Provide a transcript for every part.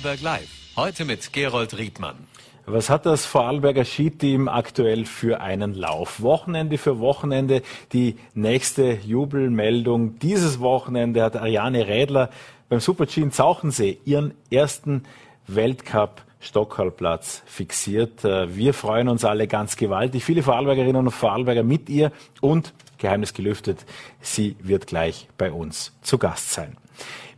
Vorarlberg Live. Heute mit Gerold Riedmann. Was hat das Vorarlberger Skiteam aktuell für einen Lauf? Wochenende für Wochenende. Die nächste Jubelmeldung dieses Wochenende hat Ariane Rädler beim Super-G in Zauchensee ihren ersten Weltcup Stockholplatz fixiert. Äh, wir freuen uns alle ganz gewaltig. Viele Vorarlbergerinnen und Vorarlberger mit ihr und Geheimnis gelüftet, sie wird gleich bei uns zu Gast sein.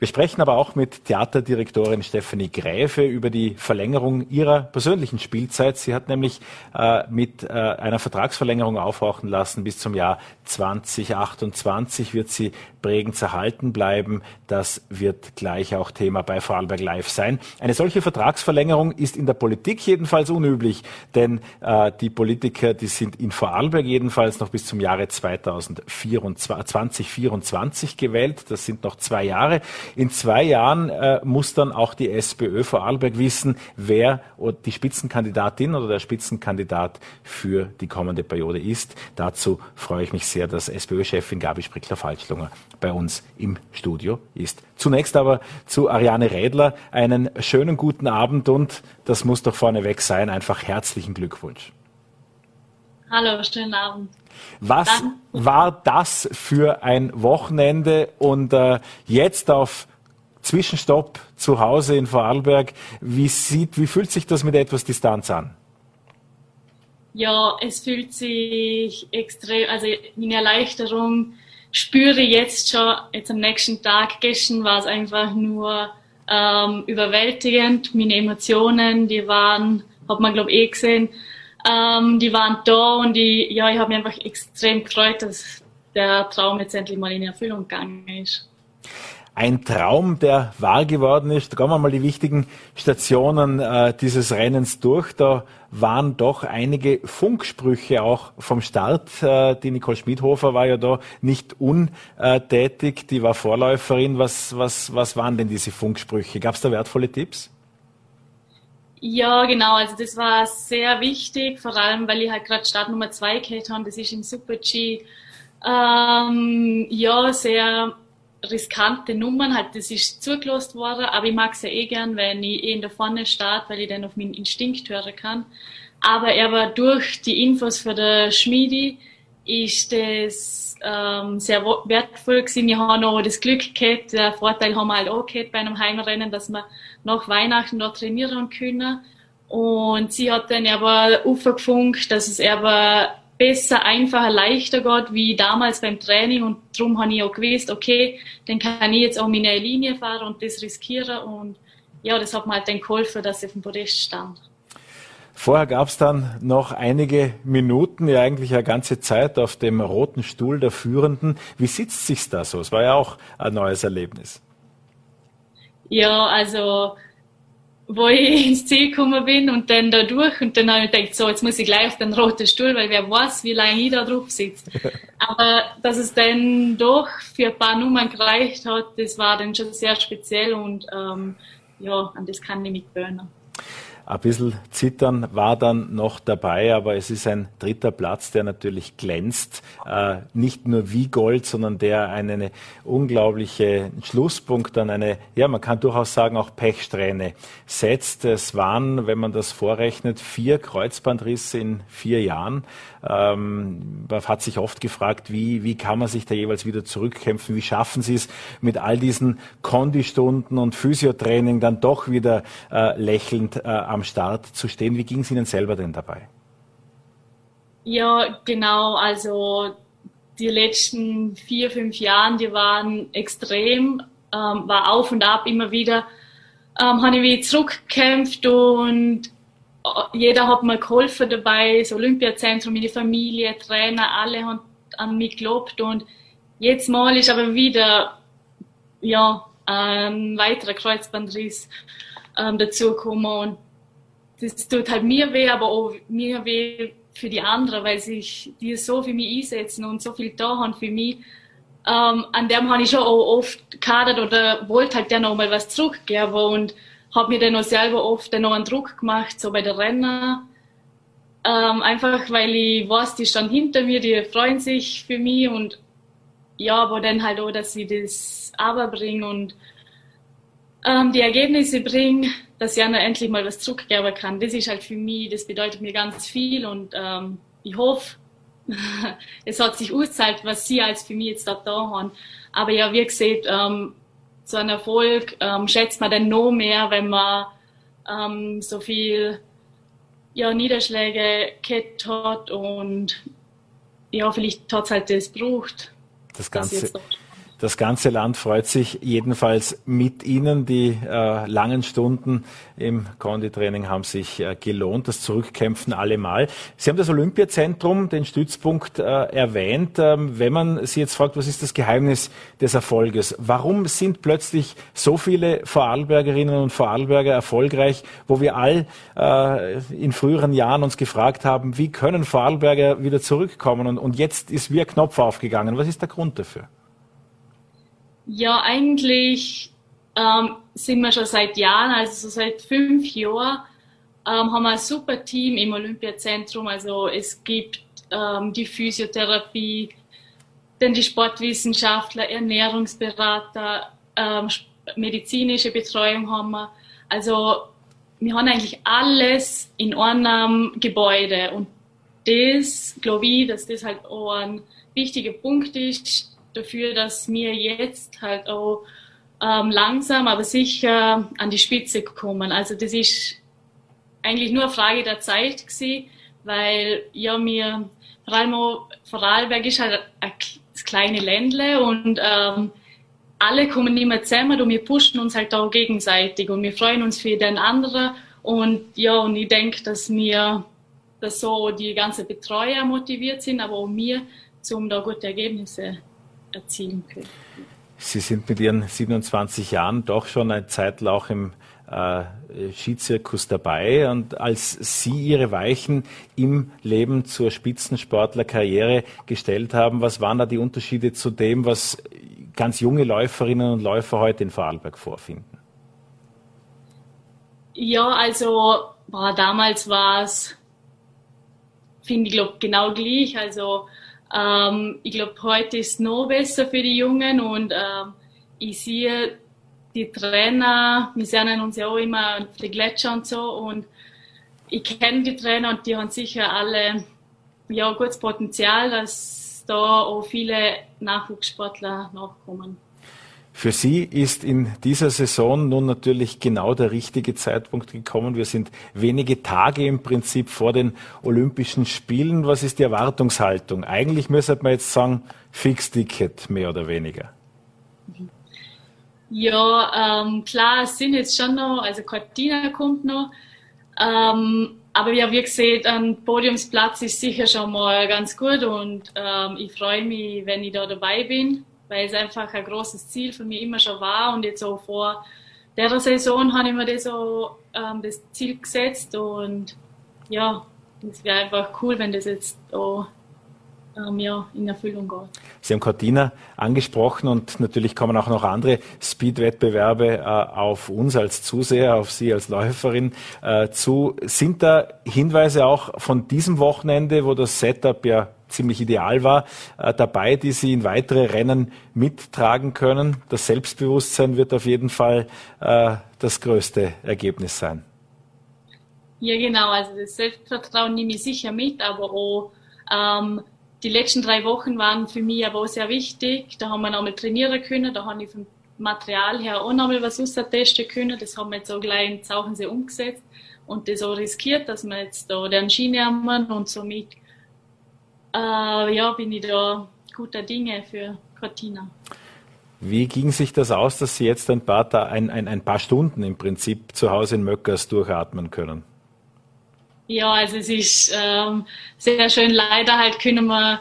Wir sprechen aber auch mit Theaterdirektorin Stephanie Gräfe über die Verlängerung ihrer persönlichen Spielzeit. Sie hat nämlich äh, mit äh, einer Vertragsverlängerung aufhorchen lassen. Bis zum Jahr 2028 wird sie Bregenz erhalten bleiben. Das wird gleich auch Thema bei Vorarlberg Live sein. Eine solche Vertragsverlängerung ist in der Politik jedenfalls unüblich, denn äh, die Politiker, die sind in Vorarlberg jedenfalls noch bis zum Jahre 2024 gewählt. Das sind noch zwei Jahre. In zwei Jahren äh, muss dann auch die SPÖ Vorarlberg wissen, wer die Spitzenkandidatin oder der Spitzenkandidat für die kommende Periode ist. Dazu freue ich mich sehr, dass SPÖ-Chefin Gabi Sprickler-Falschlunger bei uns im Studio ist. Zunächst aber zu Ariane Rädler einen schönen guten Abend und das muss doch vorneweg sein, einfach herzlichen Glückwunsch. Hallo, schönen Abend. Was Dann. war das für ein Wochenende und äh, jetzt auf Zwischenstopp zu Hause in Vorarlberg? Wie sieht, wie fühlt sich das mit etwas Distanz an? Ja, es fühlt sich extrem, also meine Erleichterung spüre jetzt schon, jetzt am nächsten Tag. Gestern war es einfach nur ähm, überwältigend. Meine Emotionen, die waren, hat man glaube ich eh gesehen, ähm, die waren da und die, ja, ich habe mich einfach extrem gefreut, dass der Traum jetzt endlich mal in Erfüllung gegangen ist ein Traum, der wahr geworden ist. Da gehen wir mal die wichtigen Stationen äh, dieses Rennens durch. Da waren doch einige Funksprüche auch vom Start. Äh, die Nicole Schmidhofer war ja da nicht untätig, die war Vorläuferin. Was, was, was waren denn diese Funksprüche? Gab es da wertvolle Tipps? Ja, genau. Also das war sehr wichtig, vor allem, weil ich halt gerade Start Nummer zwei gehabt habe. Das ist im Super G. Ähm, ja, sehr riskante Nummern, halt, das ist zugelost worden, aber ich mag es ja eh gern, wenn ich eh in der Vorne starte, weil ich dann auf meinen Instinkt hören kann. Aber er war durch die Infos für der Schmiedi ist das ähm, sehr wertvoll gewesen. Wir haben auch das Glück gehabt, der Vorteil haben wir halt auch gehabt bei einem Heimrennen, dass wir nach Weihnachten dort trainieren können. Und sie hat dann aber aufgefunkt, dass es aber besser, einfacher, leichter geht wie damals beim Training und darum habe ich auch gewusst, okay, dann kann ich jetzt auch meine Linie fahren und das riskieren und ja, das hat mir halt dann geholfen, dass ich auf dem Podest stand. Vorher gab es dann noch einige Minuten, ja eigentlich eine ganze Zeit auf dem roten Stuhl der Führenden. Wie sitzt sich's da so? Es war ja auch ein neues Erlebnis. Ja, also wo ich ins Ziel gekommen bin und dann da durch und dann habe ich gedacht, so, jetzt muss ich gleich auf den roten Stuhl, weil wer weiß, wie lange ich da drauf sitze. Aber dass es dann doch für ein paar Nummern gereicht hat, das war dann schon sehr speziell und ähm, ja, an das kann ich mich gewöhnen. Ein bisschen Zittern war dann noch dabei, aber es ist ein dritter Platz, der natürlich glänzt. Äh, nicht nur wie Gold, sondern der einen unglaublichen Schlusspunkt an eine, ja, man kann durchaus sagen, auch Pechsträhne setzt. Es waren, wenn man das vorrechnet, vier Kreuzbandrisse in vier Jahren. Ähm, man hat sich oft gefragt, wie, wie kann man sich da jeweils wieder zurückkämpfen? Wie schaffen Sie es mit all diesen Kondistunden und Physiotraining dann doch wieder äh, lächelnd äh, am Start zu stehen? Wie ging es Ihnen selber denn dabei? Ja, genau. Also die letzten vier, fünf Jahre, die waren extrem, ähm, war auf und ab immer wieder. Ähm, habe ich mich zurückgekämpft und jeder hat mir geholfen dabei, das Olympiazentrum, meine Familie, Trainer, alle haben an mich gelobt und jetzt mal ist aber wieder ja, ein weiterer Kreuzbandriss ähm, dazugekommen und das tut halt mir weh, aber auch mir weh für die anderen, weil sich die so für mich einsetzen und so viel da haben für mich. Ähm, an dem habe ich schon auch oft kadert oder wollte halt dann noch mal was zurückgeben und habe mir dann auch selber oft dann noch einen Druck gemacht, so bei der Renner. Ähm, einfach weil ich weiß, die stehen hinter mir, die freuen sich für mich und ja, aber dann halt auch, dass ich das aber bringe und ähm, die Ergebnisse bringe, dass ich endlich mal was zurückgeben kann. Das ist halt für mich, das bedeutet mir ganz viel und ähm, ich hoffe, es hat sich ausgezahlt, was sie als für mich jetzt da, da haben. Aber ja, wie gesagt, ähm, so ein Erfolg ähm, schätzt man dann noch mehr, wenn man ähm, so viel ja, Niederschläge gehabt hat und ja, vielleicht hat es halt das braucht. Das Ganze, das ganze Land freut sich jedenfalls mit Ihnen. Die äh, langen Stunden im Konditraining haben sich äh, gelohnt, das Zurückkämpfen allemal. Sie haben das Olympiazentrum, den Stützpunkt, äh, erwähnt. Ähm, wenn man Sie jetzt fragt, was ist das Geheimnis des Erfolges? Warum sind plötzlich so viele Vorarlbergerinnen und Vorarlberger erfolgreich, wo wir all äh, in früheren Jahren uns gefragt haben, wie können Vorarlberger wieder zurückkommen? Und, und jetzt ist wie ein Knopf aufgegangen. Was ist der Grund dafür? Ja, eigentlich ähm, sind wir schon seit Jahren, also seit fünf Jahren, ähm, haben wir ein super Team im Olympiazentrum. Also es gibt ähm, die Physiotherapie, dann die Sportwissenschaftler, Ernährungsberater, ähm, medizinische Betreuung haben wir. Also wir haben eigentlich alles in einem Gebäude und das, glaube ich, dass das halt auch ein wichtiger Punkt ist, dafür, dass wir jetzt halt auch ähm, langsam, aber sicher an die Spitze kommen. Also das ist eigentlich nur eine Frage der Zeit gewesen, weil ja mir vor allem auch Vorarlberg ist halt ein kleine Ländle und ähm, alle kommen immer zusammen und wir pushen uns halt auch gegenseitig und wir freuen uns für den anderen und ja und ich denke, dass wir dass so die ganzen Betreuer motiviert sind, aber auch wir, um da gute Ergebnisse erzielen können. Sie sind mit Ihren 27 Jahren doch schon eine Zeit auch im äh, Skizirkus dabei. Und als Sie Ihre Weichen im Leben zur Spitzensportlerkarriere gestellt haben, was waren da die Unterschiede zu dem, was ganz junge Läuferinnen und Läufer heute in Vorarlberg vorfinden? Ja, also boah, damals war es, finde ich, glaub, genau gleich. Also ähm, ich glaube, heute ist es noch besser für die Jungen und ähm, ich sehe die Trainer, wir sehen uns ja auch immer auf den Gletscher und so und ich kenne die Trainer und die haben sicher alle ja, gutes Potenzial, dass da auch viele Nachwuchssportler nachkommen. Für Sie ist in dieser Saison nun natürlich genau der richtige Zeitpunkt gekommen. Wir sind wenige Tage im Prinzip vor den Olympischen Spielen. Was ist die Erwartungshaltung? Eigentlich müsste man jetzt sagen, Fixticket mehr oder weniger. Ja, ähm, klar, es sind jetzt schon noch, also Cortina kommt noch. Ähm, aber ja, wie gesagt, ein Podiumsplatz ist sicher schon mal ganz gut und ähm, ich freue mich, wenn ich da dabei bin weil es einfach ein großes Ziel für mich immer schon war und jetzt auch vor der Saison habe ich mir das, so, ähm, das Ziel gesetzt und ja, es wäre einfach cool, wenn das jetzt auch ähm, ja, in Erfüllung geht. Sie haben Cortina angesprochen und natürlich kommen auch noch andere Speed-Wettbewerbe äh, auf uns als Zuseher, auf Sie als Läuferin äh, zu. Sind da Hinweise auch von diesem Wochenende, wo das Setup ja ziemlich ideal war, äh, dabei, die Sie in weitere Rennen mittragen können? Das Selbstbewusstsein wird auf jeden Fall äh, das größte Ergebnis sein. Ja, genau. Also das Selbstvertrauen nehme ich sicher mit, aber auch ähm, die letzten drei Wochen waren für mich aber auch sehr wichtig. Da haben wir nochmal trainieren können, da habe ich vom Material her auch nochmal was austesten können. Das haben wir jetzt auch gleich in Zauchensee umgesetzt und das auch riskiert, dass wir jetzt da den Ski nehmen und somit äh, ja, bin ich da guter Dinge für Cortina. Wie ging sich das aus, dass Sie jetzt ein paar, ein, ein, ein paar Stunden im Prinzip zu Hause in Möckers durchatmen können? Ja, also es ist ähm, sehr schön. Leider halt können wir,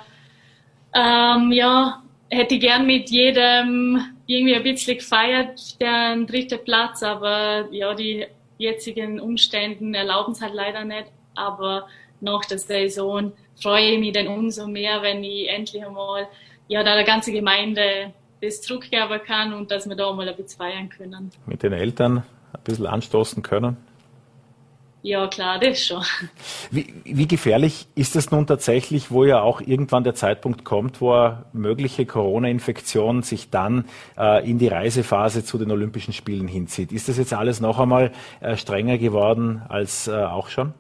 ähm, ja, hätte ich gern mit jedem irgendwie ein bisschen gefeiert, der dritte Platz, aber ja, die jetzigen Umständen erlauben es halt leider nicht. Aber nach der Saison freue ich mich dann umso mehr, wenn ich endlich einmal ja, da der ganze Gemeinde das zurückgeben kann und dass wir da mal ein bisschen feiern können. Mit den Eltern ein bisschen anstoßen können? Ja, klar, das schon. Wie, wie gefährlich ist es nun tatsächlich, wo ja auch irgendwann der Zeitpunkt kommt, wo eine mögliche Corona-Infektion sich dann äh, in die Reisephase zu den Olympischen Spielen hinzieht? Ist das jetzt alles noch einmal äh, strenger geworden als äh, auch schon?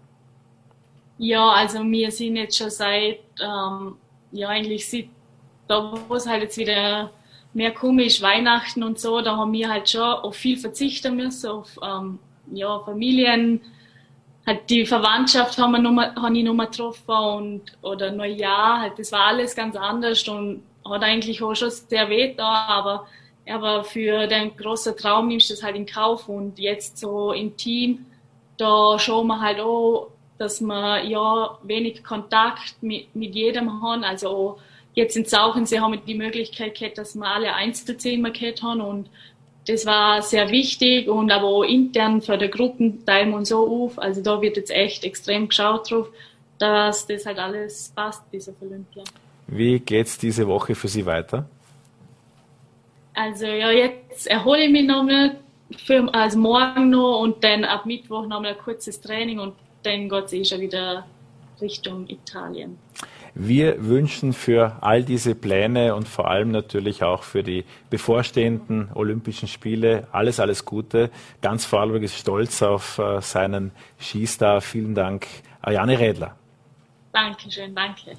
Ja, also wir sind jetzt schon seit, ähm, ja eigentlich seit, da wo es halt jetzt wieder mehr komisch, Weihnachten und so, da haben wir halt schon auf viel verzichten müssen, auf ähm, ja, Familien, halt die Verwandtschaft haben wir noch mal, habe ich nochmal getroffen und, oder Neujahr, halt, das war alles ganz anders und hat eigentlich auch schon sehr weh da, aber, aber für den großen Traum nimmst du das halt in Kauf und jetzt so im Team, da schauen wir halt auch, dass wir ja wenig Kontakt mit, mit jedem haben, also jetzt in Sauchensee haben wir die Möglichkeit gehabt, dass wir alle Einzelzimmer gehabt haben und das war sehr wichtig und aber auch intern für die Gruppen teilen wir uns so auf. Also da wird jetzt echt extrem geschaut drauf, dass das halt alles passt auf Olympia. Wie geht's diese Woche für Sie weiter? Also ja, jetzt erhole ich mich nochmal, für, also morgen noch und dann ab Mittwoch nochmal ein kurzes Training und dann geht es eh schon wieder Richtung Italien. Wir wünschen für all diese Pläne und vor allem natürlich auch für die bevorstehenden Olympischen Spiele alles, alles Gute. Ganz Vorarlberg ist stolz auf äh, seinen Skistar. Vielen Dank, Ariane Rädler. Dankeschön, danke.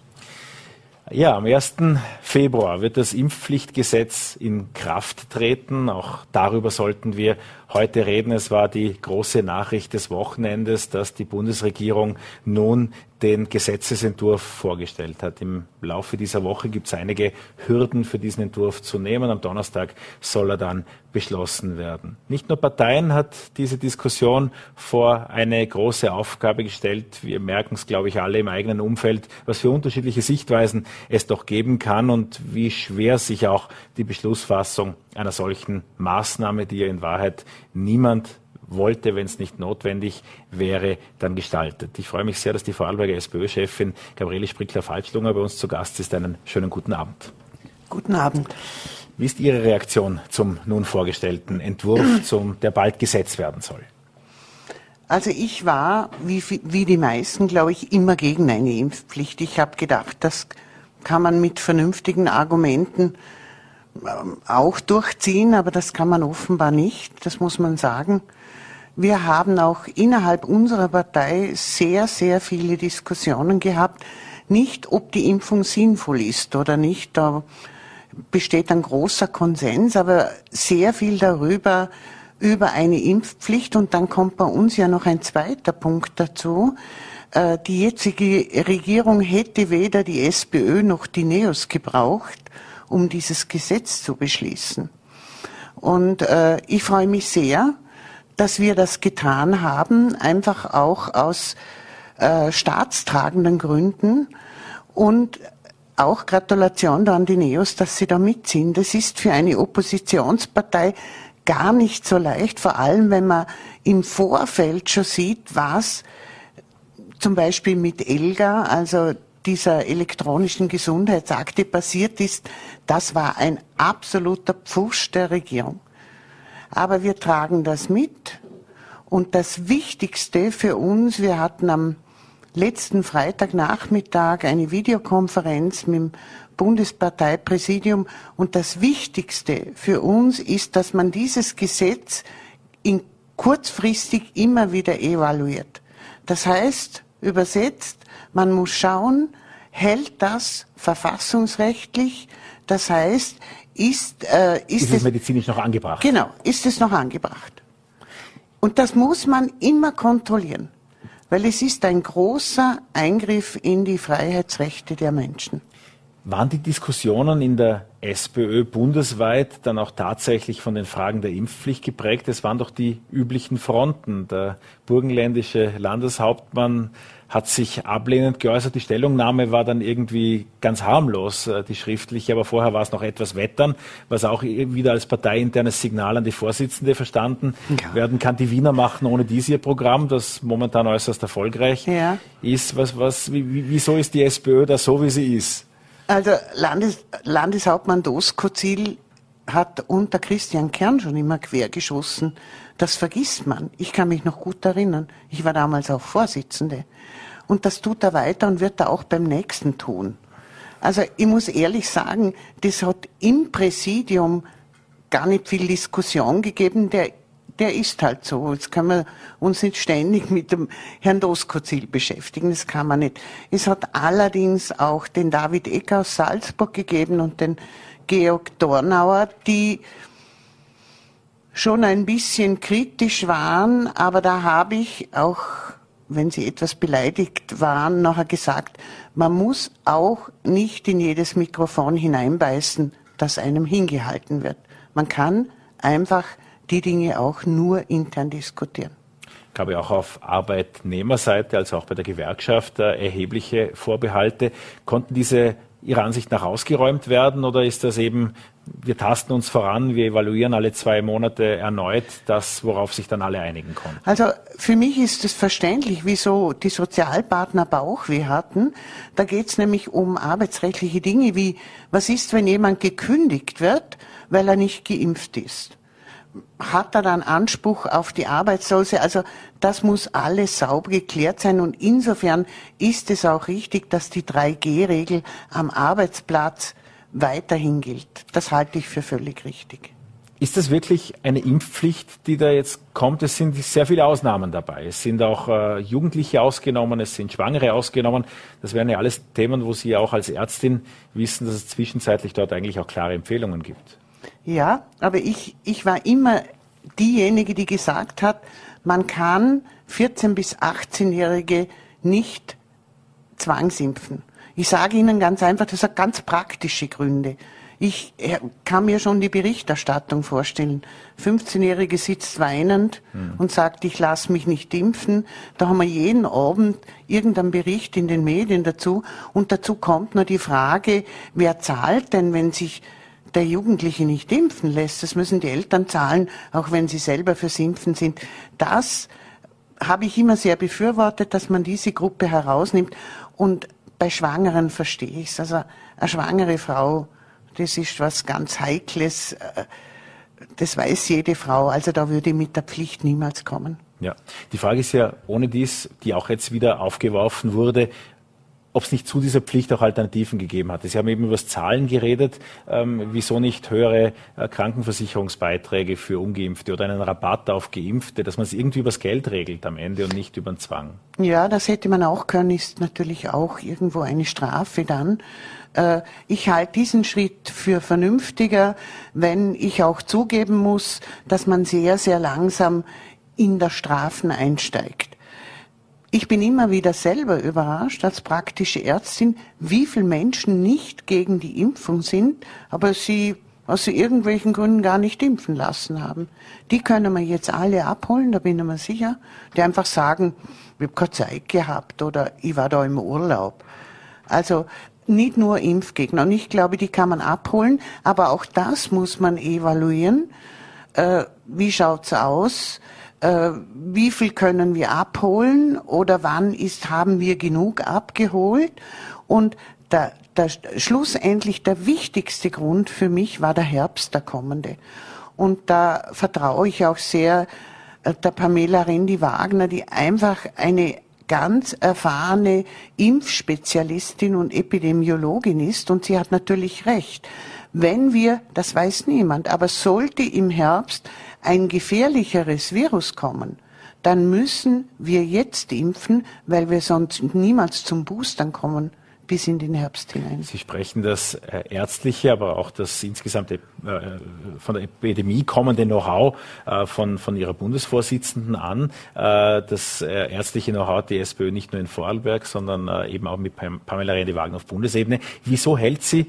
Ja, am 1. Februar wird das Impfpflichtgesetz in Kraft treten. Auch darüber sollten wir heute reden. Es war die große Nachricht des Wochenendes, dass die Bundesregierung nun den Gesetzesentwurf vorgestellt hat. Im Laufe dieser Woche gibt es einige Hürden für diesen Entwurf zu nehmen. Am Donnerstag soll er dann beschlossen werden. Nicht nur Parteien hat diese Diskussion vor eine große Aufgabe gestellt. Wir merken es, glaube ich, alle im eigenen Umfeld, was für unterschiedliche Sichtweisen es doch geben kann und wie schwer sich auch die Beschlussfassung einer solchen Maßnahme, die ja in Wahrheit niemand wollte, wenn es nicht notwendig wäre, dann gestaltet. Ich freue mich sehr, dass die Vorarlberger SPÖ-Chefin Gabriele Sprickler-Falschlunger bei uns zu Gast ist. Einen schönen guten Abend. Guten Abend. Wie ist Ihre Reaktion zum nun vorgestellten Entwurf, zum, der bald Gesetz werden soll? Also ich war, wie, wie die meisten, glaube ich, immer gegen eine Impfpflicht. Ich habe gedacht, das kann man mit vernünftigen Argumenten auch durchziehen, aber das kann man offenbar nicht, das muss man sagen. Wir haben auch innerhalb unserer Partei sehr, sehr viele Diskussionen gehabt, nicht ob die Impfung sinnvoll ist oder nicht, da besteht ein großer Konsens, aber sehr viel darüber, über eine Impfpflicht. Und dann kommt bei uns ja noch ein zweiter Punkt dazu. Äh, die jetzige Regierung hätte weder die SPÖ noch die NEOS gebraucht, um dieses Gesetz zu beschließen. Und äh, ich freue mich sehr, dass wir das getan haben, einfach auch aus äh, staatstragenden Gründen und auch Gratulation an die Neos, dass sie da mitziehen. Das ist für eine Oppositionspartei gar nicht so leicht, vor allem wenn man im Vorfeld schon sieht, was zum Beispiel mit Elga, also dieser elektronischen Gesundheitsakte passiert ist, das war ein absoluter Pfusch der Regierung. Aber wir tragen das mit. Und das Wichtigste für uns, wir hatten am letzten Freitagnachmittag eine Videokonferenz mit dem Bundesparteipräsidium und das Wichtigste für uns ist, dass man dieses Gesetz in kurzfristig immer wieder evaluiert. Das heißt, übersetzt, man muss schauen, hält das verfassungsrechtlich? Das heißt, ist, äh, ist, ist es medizinisch noch angebracht? Genau, ist es noch angebracht. Und das muss man immer kontrollieren, weil es ist ein großer Eingriff in die Freiheitsrechte der Menschen. Waren die Diskussionen in der SPÖ bundesweit dann auch tatsächlich von den Fragen der Impfpflicht geprägt? Es waren doch die üblichen Fronten. Der burgenländische Landeshauptmann hat sich ablehnend geäußert. Die Stellungnahme war dann irgendwie ganz harmlos, äh, die schriftliche, aber vorher war es noch etwas Wettern, was auch wieder als parteiinternes Signal an die Vorsitzende verstanden ja. werden kann. Die Wiener machen ohne dies ihr Programm, das momentan äußerst erfolgreich ja. ist. Was, was, wie, wieso ist die SPÖ da so, wie sie ist? Also Landes, Landeshauptmann Doskozil hat unter Christian Kern schon immer quergeschossen. Das vergisst man. Ich kann mich noch gut erinnern. Ich war damals auch Vorsitzende. Und das tut er weiter und wird er auch beim nächsten tun. Also ich muss ehrlich sagen, das hat im Präsidium gar nicht viel Diskussion gegeben. Der, der ist halt so. Jetzt kann man uns nicht ständig mit dem Herrn Doskozil beschäftigen. Das kann man nicht. Es hat allerdings auch den David Eck aus Salzburg gegeben und den Georg Dornauer, die schon ein bisschen kritisch waren, aber da habe ich auch, wenn sie etwas beleidigt waren, nachher gesagt, man muss auch nicht in jedes Mikrofon hineinbeißen, das einem hingehalten wird. Man kann einfach die Dinge auch nur intern diskutieren. Ich glaube auch auf Arbeitnehmerseite, also auch bei der Gewerkschaft, äh, erhebliche Vorbehalte. Konnten diese Ihrer Ansicht nach ausgeräumt werden oder ist das eben, wir tasten uns voran, wir evaluieren alle zwei Monate erneut das, worauf sich dann alle einigen konnten? Also für mich ist es verständlich, wieso die Sozialpartner Bauchweh hatten. Da geht es nämlich um arbeitsrechtliche Dinge wie, was ist, wenn jemand gekündigt wird, weil er nicht geimpft ist? Hat er dann Anspruch auf die Arbeitslose? Also das muss alles sauber geklärt sein und insofern ist es auch richtig, dass die 3G-Regel am Arbeitsplatz weiterhin gilt. Das halte ich für völlig richtig. Ist das wirklich eine Impfpflicht, die da jetzt kommt? Es sind sehr viele Ausnahmen dabei. Es sind auch äh, Jugendliche ausgenommen, es sind Schwangere ausgenommen. Das wären ja alles Themen, wo Sie auch als Ärztin wissen, dass es zwischenzeitlich dort eigentlich auch klare Empfehlungen gibt. Ja, aber ich, ich war immer diejenige, die gesagt hat, man kann 14- bis 18-Jährige nicht zwangsimpfen. Ich sage Ihnen ganz einfach, das hat ganz praktische Gründe. Ich äh, kann mir schon die Berichterstattung vorstellen. 15-Jährige sitzt weinend mhm. und sagt, ich lasse mich nicht impfen. Da haben wir jeden Abend irgendeinen Bericht in den Medien dazu. Und dazu kommt noch die Frage, wer zahlt denn, wenn sich der Jugendliche nicht impfen lässt. Das müssen die Eltern zahlen, auch wenn sie selber fürs Impfen sind. Das habe ich immer sehr befürwortet, dass man diese Gruppe herausnimmt. Und bei Schwangeren verstehe ich es. Also eine schwangere Frau, das ist was ganz Heikles. Das weiß jede Frau. Also da würde ich mit der Pflicht niemals kommen. Ja, die Frage ist ja ohne dies, die auch jetzt wieder aufgeworfen wurde, ob es nicht zu dieser Pflicht auch Alternativen gegeben hat. Sie haben eben über Zahlen geredet. Ähm, wieso nicht höhere äh, Krankenversicherungsbeiträge für Ungeimpfte oder einen Rabatt auf Geimpfte, dass man es irgendwie übers Geld regelt am Ende und nicht über den Zwang? Ja, das hätte man auch können, ist natürlich auch irgendwo eine Strafe dann. Äh, ich halte diesen Schritt für vernünftiger, wenn ich auch zugeben muss, dass man sehr, sehr langsam in der Strafen einsteigt. Ich bin immer wieder selber überrascht als praktische Ärztin, wie viele Menschen nicht gegen die Impfung sind, aber sie aus irgendwelchen Gründen gar nicht impfen lassen haben. Die können wir jetzt alle abholen, da bin ich mir sicher, die einfach sagen, ich habe keine Zeit gehabt oder ich war da im Urlaub. Also nicht nur Impfgegner. Und ich glaube, die kann man abholen, aber auch das muss man evaluieren. Äh, wie schaut's aus? Äh, wie viel können wir abholen oder wann ist, haben wir genug abgeholt. Und der, der, schlussendlich der wichtigste Grund für mich war der Herbst, der kommende. Und da vertraue ich auch sehr äh, der Pamela Rendi-Wagner, die einfach eine ganz erfahrene Impfspezialistin und Epidemiologin ist. Und sie hat natürlich recht. Wenn wir, das weiß niemand, aber sollte im Herbst ein gefährlicheres Virus kommen, dann müssen wir jetzt impfen, weil wir sonst niemals zum Boostern kommen bis in den Herbst hinein. Sie sprechen das äh, ärztliche, aber auch das insgesamt äh, von der Epidemie kommende Know-how äh, von, von Ihrer Bundesvorsitzenden an. Das ärztliche Know-how hat die SPÖ nicht nur in Vorarlberg, sondern eben auch mit Pamela Rendi-Wagen auf Bundesebene. Wieso hält sie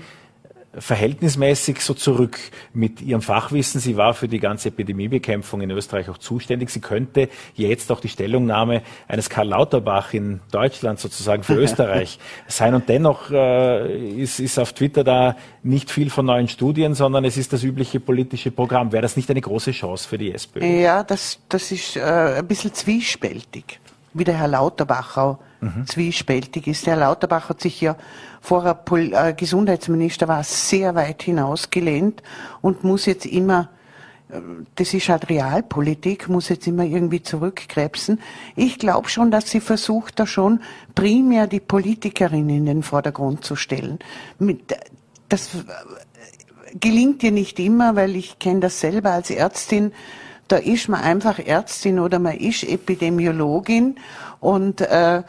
verhältnismäßig so zurück mit ihrem Fachwissen. Sie war für die ganze Epidemiebekämpfung in Österreich auch zuständig. Sie könnte jetzt auch die Stellungnahme eines Karl Lauterbach in Deutschland sozusagen für Österreich sein. Und dennoch äh, ist, ist auf Twitter da nicht viel von neuen Studien, sondern es ist das übliche politische Programm. Wäre das nicht eine große Chance für die SPÖ? Ja, das, das ist äh, ein bisschen zwiespältig, wie der Herr Lauterbach auch mhm. zwiespältig ist. Herr Lauterbach hat sich ja vorher äh, Gesundheitsminister war sehr weit hinausgelehnt und muss jetzt immer äh, das ist halt Realpolitik, muss jetzt immer irgendwie zurückkrebsen. Ich glaube schon, dass sie versucht, da schon primär die Politikerin in den Vordergrund zu stellen. Das gelingt ihr nicht immer, weil ich kenne das selber als Ärztin. Da ist man einfach Ärztin oder man ist Epidemiologin und äh,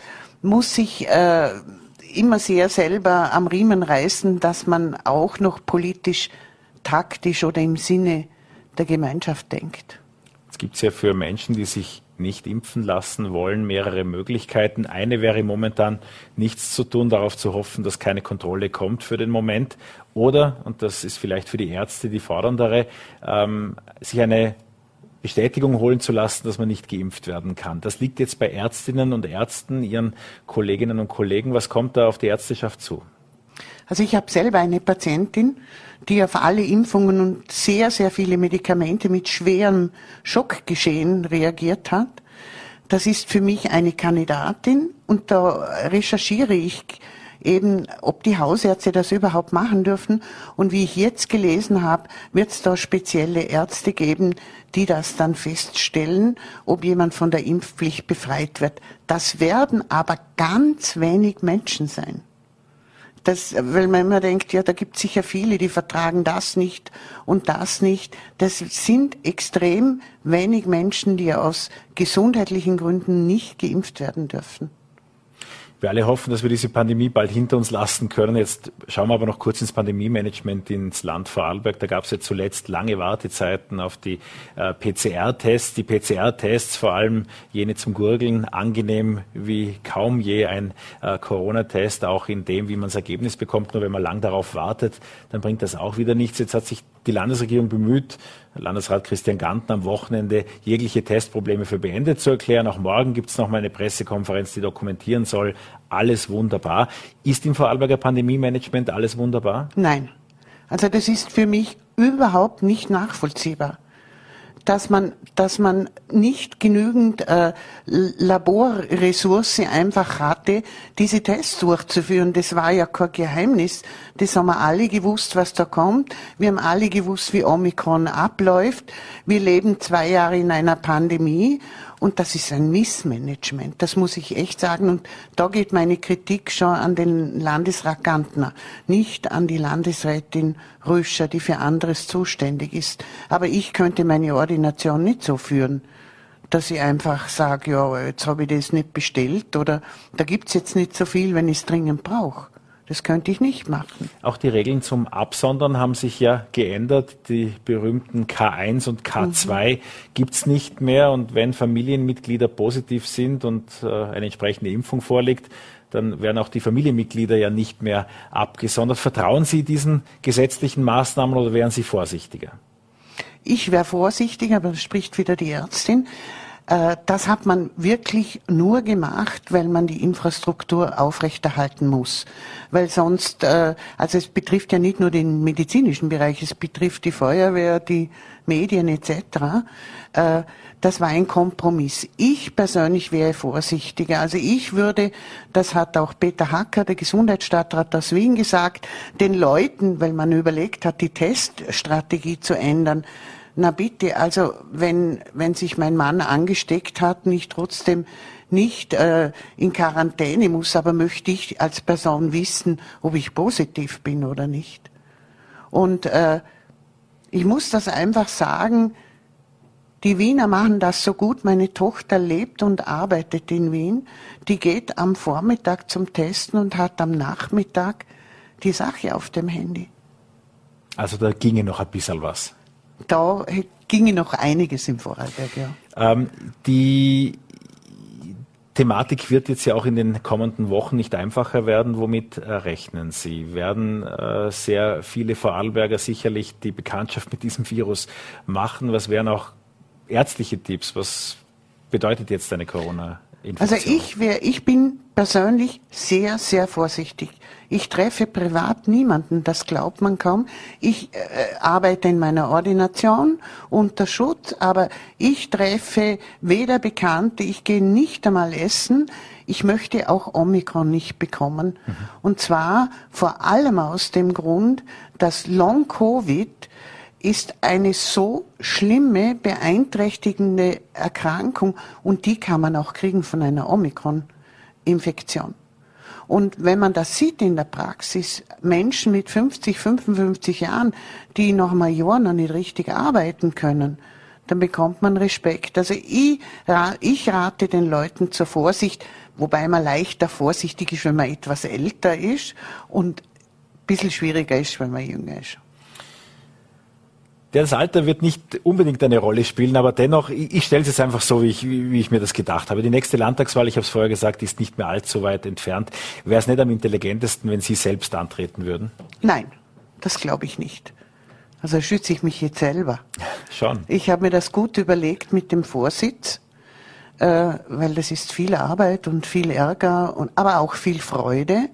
muss sich äh, immer sehr selber am Riemen reißen, dass man auch noch politisch, taktisch oder im Sinne der Gemeinschaft denkt. Es gibt ja für Menschen, die sich nicht impfen lassen wollen, mehrere Möglichkeiten. Eine wäre momentan nichts zu tun, darauf zu hoffen, dass keine Kontrolle kommt für den Moment. Oder, und das ist vielleicht für die Ärzte die forderndere, ähm, sich eine Bestätigung holen zu lassen, dass man nicht geimpft werden kann. Das liegt jetzt bei Ärztinnen und Ärzten, ihren Kolleginnen und Kollegen. Was kommt da auf die Ärzteschaft zu? Also ich habe selber eine Patientin, die auf alle Impfungen und sehr, sehr viele Medikamente mit schwerem Schockgeschehen reagiert hat. Das ist für mich eine Kandidatin und da recherchiere ich eben, ob die Hausärzte das überhaupt machen dürfen. Und wie ich jetzt gelesen habe, wird es da spezielle Ärzte geben, die das dann feststellen, ob jemand von der Impfpflicht befreit wird. Das werden aber ganz wenig Menschen sein. Das, weil man immer denkt, ja, da gibt es sicher viele, die vertragen das nicht und das nicht. Das sind extrem wenig Menschen, die aus gesundheitlichen Gründen nicht geimpft werden dürfen. Wir alle hoffen, dass wir diese Pandemie bald hinter uns lassen können. Jetzt schauen wir aber noch kurz ins Pandemie-Management ins Land Vorarlberg. Da gab es ja zuletzt lange Wartezeiten auf die äh, PCR-Tests. Die PCR-Tests, vor allem jene zum Gurgeln, angenehm wie kaum je ein äh, Corona-Test, auch in dem, wie man das Ergebnis bekommt. Nur wenn man lang darauf wartet, dann bringt das auch wieder nichts. Jetzt hat sich die Landesregierung bemüht, Landesrat Christian Gantner am Wochenende jegliche Testprobleme für beendet zu erklären. Auch morgen gibt es noch mal eine Pressekonferenz, die dokumentieren soll. Alles wunderbar. Ist im Vorarlberger Pandemie-Management alles wunderbar? Nein. Also das ist für mich überhaupt nicht nachvollziehbar dass man, dass man nicht genügend äh, Laborressource einfach hatte, diese Tests durchzuführen. Das war ja kein Geheimnis. Das haben wir alle gewusst, was da kommt. Wir haben alle gewusst, wie Omikron abläuft. Wir leben zwei Jahre in einer Pandemie und das ist ein Missmanagement, das muss ich echt sagen. Und da geht meine Kritik schon an den Landesrat Gantner, nicht an die Landesrätin Röscher, die für anderes zuständig ist. Aber ich könnte meine Ordination nicht so führen dass ich einfach sage, ja, jetzt habe ich das nicht bestellt oder da gibt's jetzt nicht so viel, wenn ich es dringend brauche. Das könnte ich nicht machen. Auch die Regeln zum Absondern haben sich ja geändert. Die berühmten K1 und K2 mhm. gibt's nicht mehr. Und wenn Familienmitglieder positiv sind und äh, eine entsprechende Impfung vorliegt, dann werden auch die Familienmitglieder ja nicht mehr abgesondert. Vertrauen Sie diesen gesetzlichen Maßnahmen oder wären Sie vorsichtiger? Ich wäre vorsichtiger, aber das spricht wieder die Ärztin. Äh, das hat man wirklich nur gemacht, weil man die Infrastruktur aufrechterhalten muss. Weil sonst, äh, also es betrifft ja nicht nur den medizinischen Bereich, es betrifft die Feuerwehr, die Medien etc. Äh, das war ein Kompromiss. Ich persönlich wäre vorsichtiger. Also ich würde, das hat auch Peter Hacker, der Gesundheitsstadtrat aus Wien gesagt, den Leuten, weil man überlegt hat, die Teststrategie zu ändern, na bitte, also wenn, wenn sich mein Mann angesteckt hat, nicht trotzdem nicht äh, in Quarantäne muss, aber möchte ich als Person wissen, ob ich positiv bin oder nicht. Und äh, ich muss das einfach sagen, die Wiener machen das so gut. Meine Tochter lebt und arbeitet in Wien. Die geht am Vormittag zum Testen und hat am Nachmittag die Sache auf dem Handy. Also da ginge noch ein bisschen was da ginge noch einiges im Vorarlberg, ja. Ähm, die Thematik wird jetzt ja auch in den kommenden Wochen nicht einfacher werden. Womit äh, rechnen Sie? Werden äh, sehr viele Vorarlberger sicherlich die Bekanntschaft mit diesem Virus machen? Was wären auch ärztliche Tipps? Was bedeutet jetzt eine Corona-Infektion? Also ich, wär, ich bin persönlich sehr, sehr vorsichtig. Ich treffe privat niemanden, das glaubt man kaum. Ich äh, arbeite in meiner Ordination unter Schutz, aber ich treffe weder Bekannte, ich gehe nicht einmal essen. ich möchte auch Omikron nicht bekommen. Mhm. Und zwar vor allem aus dem Grund, dass Long-Covid ist eine so schlimme, beeinträchtigende Erkrankung und die kann man auch kriegen von einer Omikron-Infektion. Und wenn man das sieht in der Praxis, Menschen mit 50, 55 Jahren, die noch mal Jahr noch nicht richtig arbeiten können, dann bekommt man Respekt. Also ich, ich rate den Leuten zur Vorsicht, wobei man leichter vorsichtig ist, wenn man etwas älter ist und ein bisschen schwieriger ist, wenn man jünger ist. Das Alter wird nicht unbedingt eine Rolle spielen, aber dennoch, ich, ich stelle es jetzt einfach so, wie ich, wie ich mir das gedacht habe. Die nächste Landtagswahl, ich habe es vorher gesagt, ist nicht mehr allzu weit entfernt. Wäre es nicht am intelligentesten, wenn Sie selbst antreten würden? Nein, das glaube ich nicht. Also schütze ich mich jetzt selber. Schon. Ich habe mir das gut überlegt mit dem Vorsitz, äh, weil das ist viel Arbeit und viel Ärger, und, aber auch viel Freude.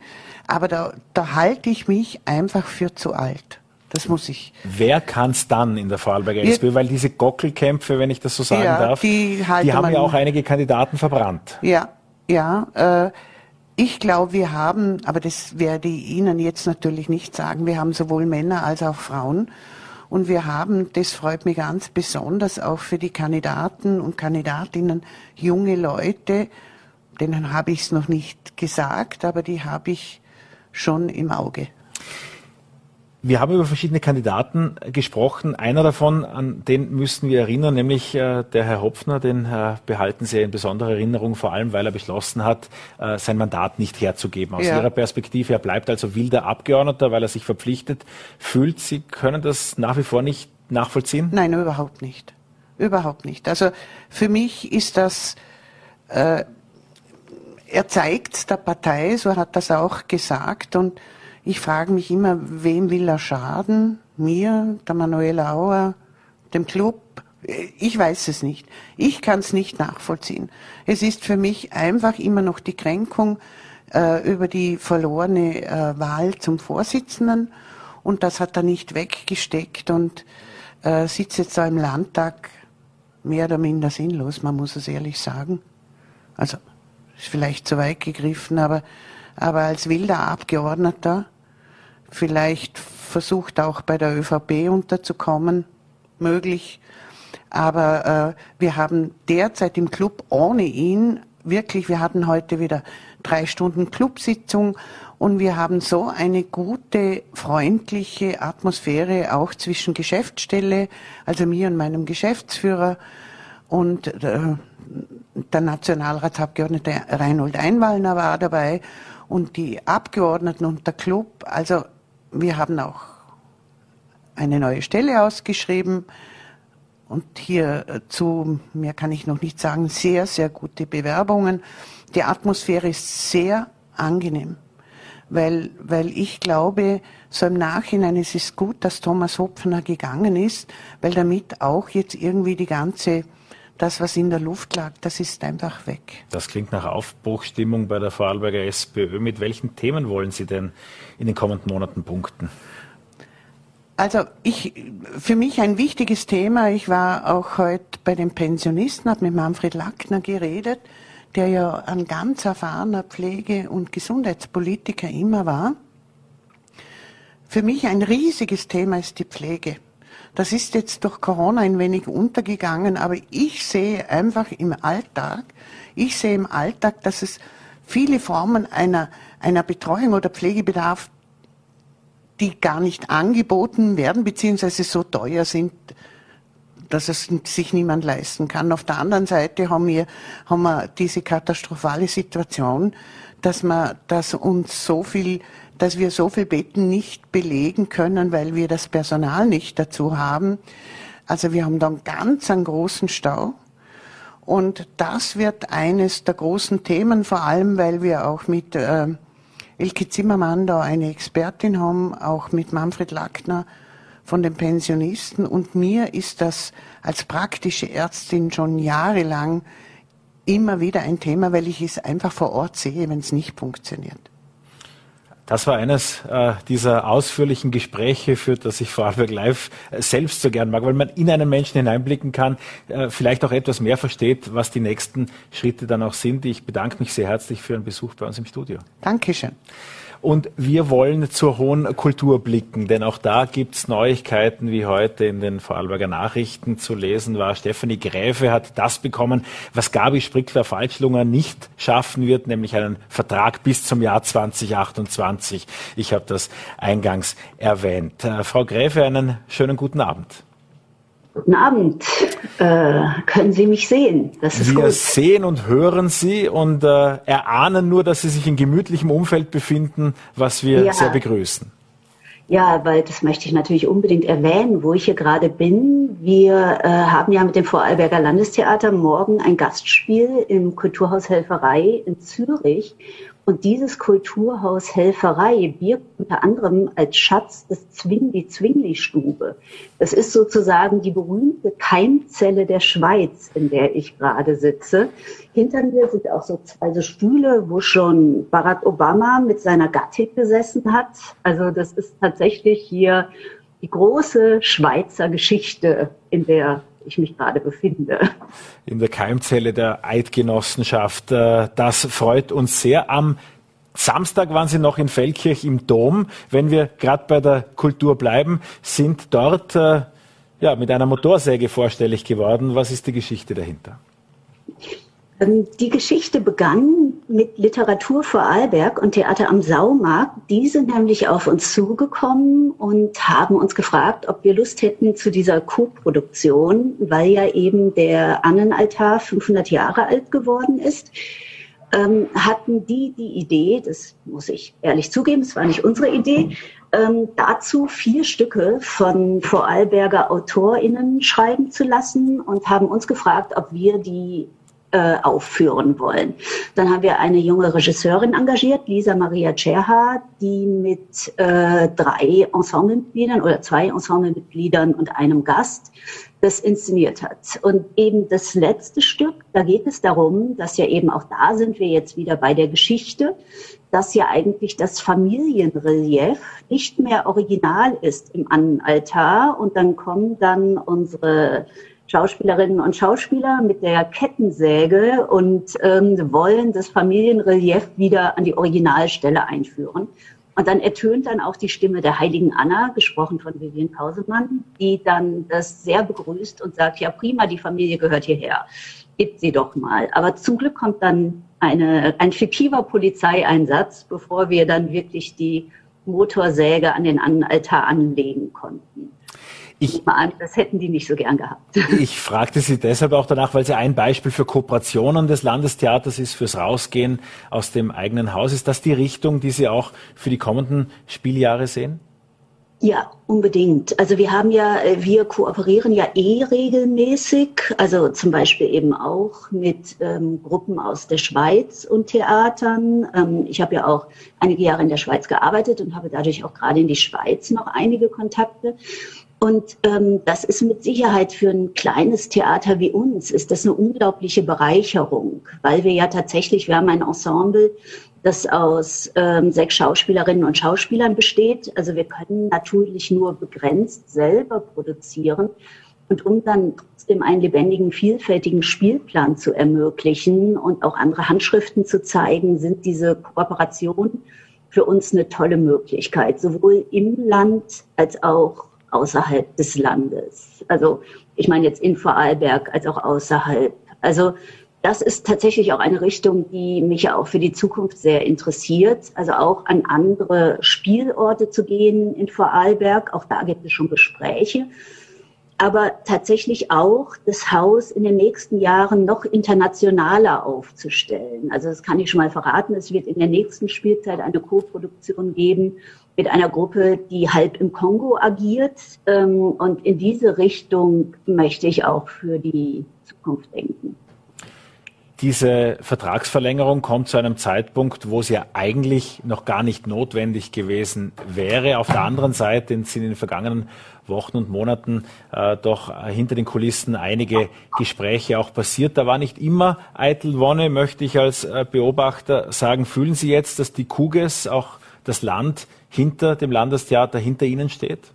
Aber da, da halte ich mich einfach für zu alt. Das muss ich. Wer kann es dann in der Vorarlberger SPÖ? Weil diese Gockelkämpfe, wenn ich das so sagen ja, darf, die, die haben ja auch einige Kandidaten verbrannt. Ja, ja. Äh, ich glaube, wir haben, aber das werde ich Ihnen jetzt natürlich nicht sagen, wir haben sowohl Männer als auch Frauen. Und wir haben, das freut mich ganz besonders, auch für die Kandidaten und Kandidatinnen junge Leute, denen habe ich es noch nicht gesagt, aber die habe ich schon im Auge. Wir haben über verschiedene Kandidaten gesprochen. Einer davon, an den müssten wir erinnern, nämlich äh, der Herr Hopfner, den äh, behalten Sie in besonderer Erinnerung, vor allem weil er beschlossen hat, äh, sein Mandat nicht herzugeben. Aus ja. Ihrer Perspektive, er bleibt also wilder Abgeordneter, weil er sich verpflichtet fühlt. Sie können das nach wie vor nicht nachvollziehen? Nein, überhaupt nicht. Überhaupt nicht. Also für mich ist das, äh, er zeigt der Partei, so hat das auch gesagt und ich frage mich immer, wem will er schaden? Mir, der Manuela Auer, dem Club? Ich weiß es nicht. Ich kann es nicht nachvollziehen. Es ist für mich einfach immer noch die Kränkung äh, über die verlorene äh, Wahl zum Vorsitzenden und das hat er nicht weggesteckt und äh, sitzt jetzt da im Landtag mehr oder minder sinnlos, man muss es ehrlich sagen. Also ist vielleicht zu weit gegriffen, aber aber als wilder Abgeordneter vielleicht versucht auch bei der ÖVP unterzukommen, möglich. Aber äh, wir haben derzeit im Club ohne ihn wirklich, wir hatten heute wieder drei Stunden Clubsitzung und wir haben so eine gute, freundliche Atmosphäre auch zwischen Geschäftsstelle, also mir und meinem Geschäftsführer und äh, der Nationalratsabgeordnete Reinhold Einwallner war dabei und die Abgeordneten und der Club, also wir haben auch eine neue Stelle ausgeschrieben und hierzu, mehr kann ich noch nicht sagen, sehr, sehr gute Bewerbungen. Die Atmosphäre ist sehr angenehm, weil, weil ich glaube, so im Nachhinein es ist gut, dass Thomas Hopfner gegangen ist, weil damit auch jetzt irgendwie die ganze das, was in der Luft lag, das ist einfach weg. Das klingt nach Aufbruchstimmung bei der Vorarlberger SPÖ. Mit welchen Themen wollen Sie denn in den kommenden Monaten punkten? Also ich, für mich ein wichtiges Thema. Ich war auch heute bei den Pensionisten, habe mit Manfred Lackner geredet, der ja ein ganz erfahrener Pflege- und Gesundheitspolitiker immer war. Für mich ein riesiges Thema ist die Pflege. Das ist jetzt durch Corona ein wenig untergegangen, aber ich sehe einfach im Alltag, ich sehe im Alltag, dass es viele Formen einer, einer Betreuung oder Pflegebedarf, die gar nicht angeboten werden, beziehungsweise so teuer sind, dass es sich niemand leisten kann. Auf der anderen Seite haben wir, haben wir diese katastrophale Situation, dass man, dass uns so viel dass wir so viele Betten nicht belegen können, weil wir das Personal nicht dazu haben. Also wir haben da einen ganz einen großen Stau. Und das wird eines der großen Themen, vor allem weil wir auch mit äh, Elke Zimmermann da eine Expertin haben, auch mit Manfred Lackner von den Pensionisten. Und mir ist das als praktische Ärztin schon jahrelang immer wieder ein Thema, weil ich es einfach vor Ort sehe, wenn es nicht funktioniert. Das war eines äh, dieser ausführlichen Gespräche, für das ich Vorarlberg Live äh, selbst so gern mag, weil man in einen Menschen hineinblicken kann, äh, vielleicht auch etwas mehr versteht, was die nächsten Schritte dann auch sind. Ich bedanke mich sehr herzlich für Ihren Besuch bei uns im Studio. Dankeschön. Und wir wollen zur hohen Kultur blicken, denn auch da gibt's Neuigkeiten, wie heute in den Vorarlberger Nachrichten zu lesen war. Stefanie Gräfe hat das bekommen, was Gabi Sprickler-Falschlunger nicht schaffen wird, nämlich einen Vertrag bis zum Jahr 2028. Ich habe das eingangs erwähnt. Äh, Frau Gräfe, einen schönen guten Abend. Guten Abend. Äh, können Sie mich sehen? Das ist Wir gut. sehen und hören Sie und äh, erahnen nur, dass Sie sich in gemütlichem Umfeld befinden, was wir ja. sehr begrüßen. Ja, weil das möchte ich natürlich unbedingt erwähnen, wo ich hier gerade bin. Wir äh, haben ja mit dem Vorarlberger Landestheater morgen ein Gastspiel im Kulturhaus Helferei in Zürich. Und dieses Kulturhaus Helferei birgt unter anderem als Schatz das Zwingli Zwingli Stube. Das ist sozusagen die berühmte Keimzelle der Schweiz, in der ich gerade sitze. Hinter mir sind auch so zwei so Stühle, wo schon Barack Obama mit seiner Gattin gesessen hat. Also das ist tatsächlich hier die große Schweizer Geschichte, in der ich mich gerade befinde. In der Keimzelle der Eidgenossenschaft. Äh, das freut uns sehr. Am Samstag waren Sie noch in Feldkirch im Dom. Wenn wir gerade bei der Kultur bleiben, sind dort äh, ja, mit einer Motorsäge vorstellig geworden. Was ist die Geschichte dahinter? Ähm, die Geschichte begann mit Literatur vor Arlberg und Theater am Saumarkt. Die sind nämlich auf uns zugekommen und haben uns gefragt, ob wir Lust hätten zu dieser Co-Produktion, weil ja eben der Annenaltar 500 Jahre alt geworden ist. Ähm, hatten die die Idee, das muss ich ehrlich zugeben, es war nicht unsere Idee, ähm, dazu vier Stücke von Vorarlberger AutorInnen schreiben zu lassen und haben uns gefragt, ob wir die äh, aufführen wollen. Dann haben wir eine junge Regisseurin engagiert, Lisa Maria Cerha, die mit äh, drei Ensemblemitgliedern oder zwei Ensemblemitgliedern und einem Gast das inszeniert hat. Und eben das letzte Stück, da geht es darum, dass ja eben auch da sind wir jetzt wieder bei der Geschichte, dass ja eigentlich das Familienrelief nicht mehr original ist im Annenaltar und dann kommen dann unsere Schauspielerinnen und Schauspieler mit der Kettensäge und ähm, wollen das Familienrelief wieder an die Originalstelle einführen. Und dann ertönt dann auch die Stimme der heiligen Anna, gesprochen von Vivian Pausemann, die dann das sehr begrüßt und sagt, ja prima, die Familie gehört hierher. Gibt sie doch mal. Aber zum Glück kommt dann eine, ein fiktiver Polizeieinsatz, bevor wir dann wirklich die Motorsäge an den Altar anlegen konnten. Ich, an, das hätten die nicht so gern gehabt. Ich fragte Sie deshalb auch danach, weil Sie ein Beispiel für Kooperationen des Landestheaters ist, fürs Rausgehen aus dem eigenen Haus. Ist das die Richtung, die Sie auch für die kommenden Spieljahre sehen? Ja, unbedingt. Also wir haben ja, äh, wir kooperieren ja eh regelmäßig, also zum Beispiel eben auch mit ähm, Gruppen aus der Schweiz und Theatern. Ähm, ich habe ja auch einige Jahre in der Schweiz gearbeitet und habe dadurch auch gerade in die Schweiz noch einige Kontakte. Und ähm, das ist mit Sicherheit für ein kleines Theater wie uns, ist das eine unglaubliche Bereicherung, weil wir ja tatsächlich, wir haben ein Ensemble, das aus ähm, sechs Schauspielerinnen und Schauspielern besteht. Also wir können natürlich nur begrenzt selber produzieren. Und um dann trotzdem einen lebendigen, vielfältigen Spielplan zu ermöglichen und auch andere Handschriften zu zeigen, sind diese Kooperationen für uns eine tolle Möglichkeit, sowohl im Land als auch außerhalb des Landes. Also ich meine jetzt in Vorarlberg als auch außerhalb. Also das ist tatsächlich auch eine Richtung, die mich ja auch für die Zukunft sehr interessiert. Also auch an andere Spielorte zu gehen in Vorarlberg. Auch da gibt es schon Gespräche. Aber tatsächlich auch das Haus in den nächsten Jahren noch internationaler aufzustellen. Also das kann ich schon mal verraten. Es wird in der nächsten Spielzeit eine Co-Produktion geben mit einer Gruppe, die halb im Kongo agiert. Ähm, und in diese Richtung möchte ich auch für die Zukunft denken. Diese Vertragsverlängerung kommt zu einem Zeitpunkt, wo es ja eigentlich noch gar nicht notwendig gewesen wäre. Auf der anderen Seite sind in den vergangenen Wochen und Monaten äh, doch hinter den Kulissen einige Gespräche auch passiert. Da war nicht immer eitel Wonne, möchte ich als äh, Beobachter sagen. Fühlen Sie jetzt, dass die Kuges auch das Land hinter dem Landestheater, hinter Ihnen steht?